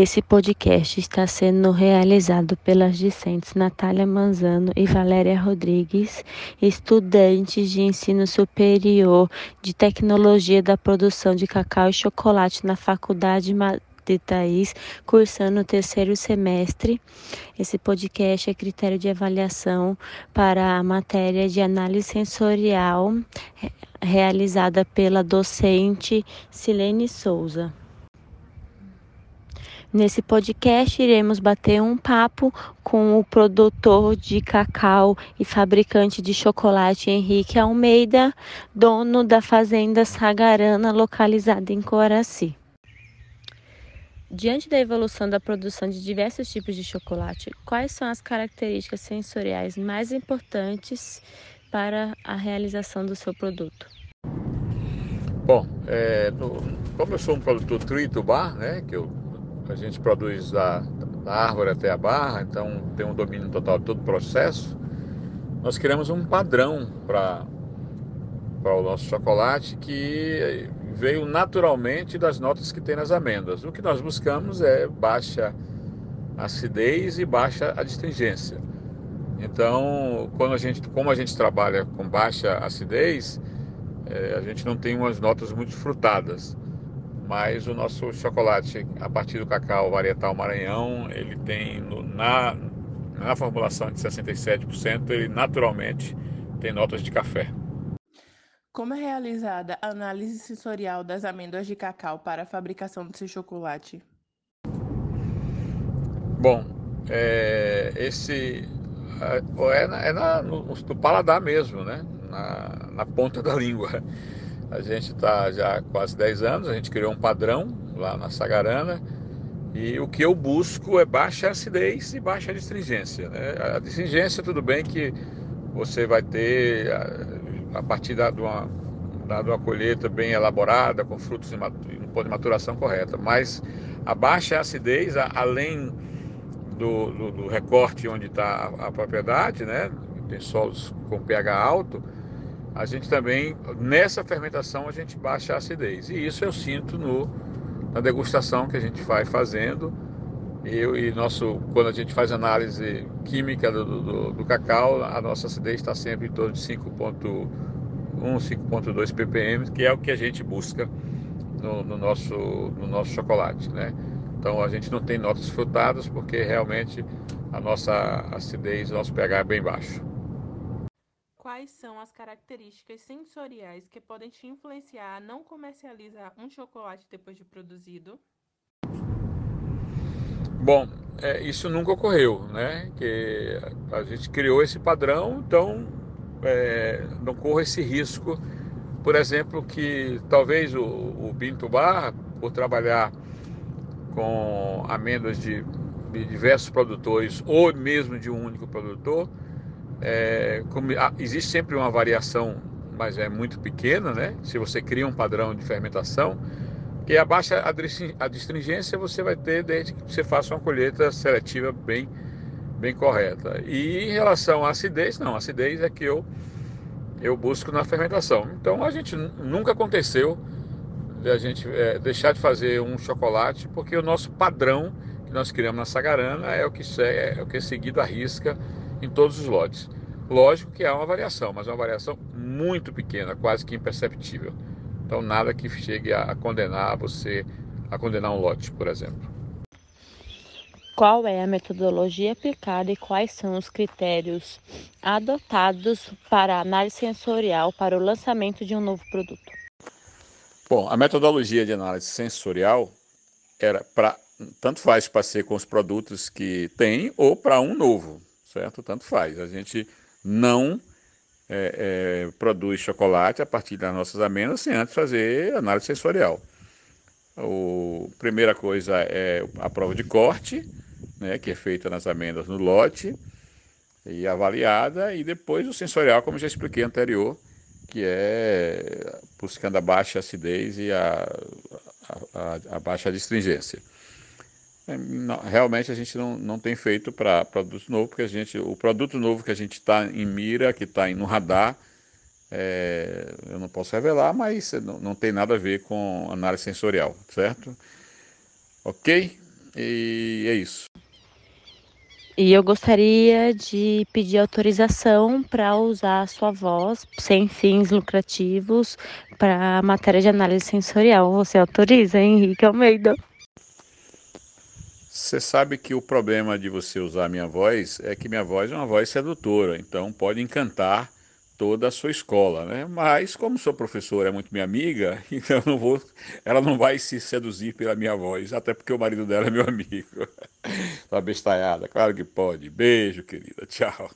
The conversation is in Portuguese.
Esse podcast está sendo realizado pelas discentes Natália Manzano e Valéria Rodrigues, estudantes de ensino superior de tecnologia da produção de cacau e chocolate na Faculdade de Thaís, cursando o terceiro semestre. Esse podcast é critério de avaliação para a matéria de análise sensorial realizada pela docente Silene Souza. Nesse podcast, iremos bater um papo com o produtor de cacau e fabricante de chocolate Henrique Almeida, dono da fazenda Sagarana, localizada em Coraci. Diante da evolução da produção de diversos tipos de chocolate, quais são as características sensoriais mais importantes para a realização do seu produto? Bom, é, no, como eu sou um produtor tritubar, né, que eu a gente produz da, da árvore até a barra, então tem um domínio total de todo o processo. Nós criamos um padrão para o nosso chocolate que veio naturalmente das notas que tem nas amêndoas. O que nós buscamos é baixa acidez e baixa adstringência. Então, quando a gente, como a gente trabalha com baixa acidez, é, a gente não tem umas notas muito frutadas mas o nosso chocolate a partir do cacau varietal Maranhão, ele tem no, na, na formulação de 67%, ele naturalmente tem notas de café. Como é realizada a análise sensorial das amêndoas de cacau para a fabricação desse chocolate? Bom, é, esse é, na, é na, no, no, paladar mesmo, né? Na, na ponta da língua. A gente está já há quase 10 anos, a gente criou um padrão lá na Sagarana e o que eu busco é baixa acidez e baixa astringência. Né? A astringência, tudo bem que você vai ter a, partir da, de, uma, da, de uma colheita bem elaborada, com frutos em, ponto de maturação correta, mas a baixa acidez, a, além do, do, do, recorte onde está a, a propriedade, né? tem solos com pH alto, a gente também, nessa fermentação, a gente baixa a acidez. E isso eu sinto no, na degustação que a gente vai fazendo. Eu e nosso, quando a gente faz análise química do, do, do cacau, a nossa acidez está sempre em torno de 5.1, 5.2 ppm, que é o que a gente busca no, no, nosso, no nosso chocolate, né? Então a gente não tem notas frutadas porque realmente a nossa acidez, nosso pH é bem baixo quais são as características sensoriais que podem te influenciar a não comercializar um chocolate depois de produzido? Bom, é, isso nunca ocorreu, né? Que a gente criou esse padrão, então é, não corra esse risco. Por exemplo, que talvez o, o Binto Bar, por trabalhar com amêndoas de, de diversos produtores ou mesmo de um único produtor, é, como, ah, existe sempre uma variação, mas é muito pequena, né? Se você cria um padrão de fermentação, que a baixa adstringência você vai ter desde que você faça uma colheita seletiva bem, bem correta. E em relação à acidez, não, a acidez é que eu, eu busco na fermentação. Então a gente nunca aconteceu de a gente é, deixar de fazer um chocolate, porque o nosso padrão que nós criamos na Sagarana é o que é, é o que é seguido à risca em todos os lotes. Lógico que há uma variação, mas é uma variação muito pequena, quase que imperceptível. Então nada que chegue a condenar você a condenar um lote, por exemplo. Qual é a metodologia aplicada e quais são os critérios adotados para análise sensorial para o lançamento de um novo produto? Bom, a metodologia de análise sensorial era para tanto faz para ser com os produtos que tem ou para um novo certo? Tanto faz. A gente não é, é, produz chocolate a partir das nossas amêndoas sem antes fazer análise sensorial. A primeira coisa é a prova de corte, né, que é feita nas amêndoas no lote e avaliada, e depois o sensorial, como já expliquei anterior, que é buscando a baixa acidez e a, a, a, a baixa astringência. É, não, realmente a gente não, não tem feito para produto novo, porque a gente, o produto novo que a gente está em mira, que está no radar, é, eu não posso revelar, mas não, não tem nada a ver com análise sensorial, certo? Ok? E é isso. E eu gostaria de pedir autorização para usar a sua voz sem fins lucrativos para matéria de análise sensorial. Você autoriza, Henrique Almeida? Você sabe que o problema de você usar minha voz é que minha voz é uma voz sedutora, então pode encantar toda a sua escola, né? Mas como sua professora é muito minha amiga, então não vou, ela não vai se seduzir pela minha voz, até porque o marido dela é meu amigo. Tá bestalhada, claro que pode. Beijo, querida. Tchau.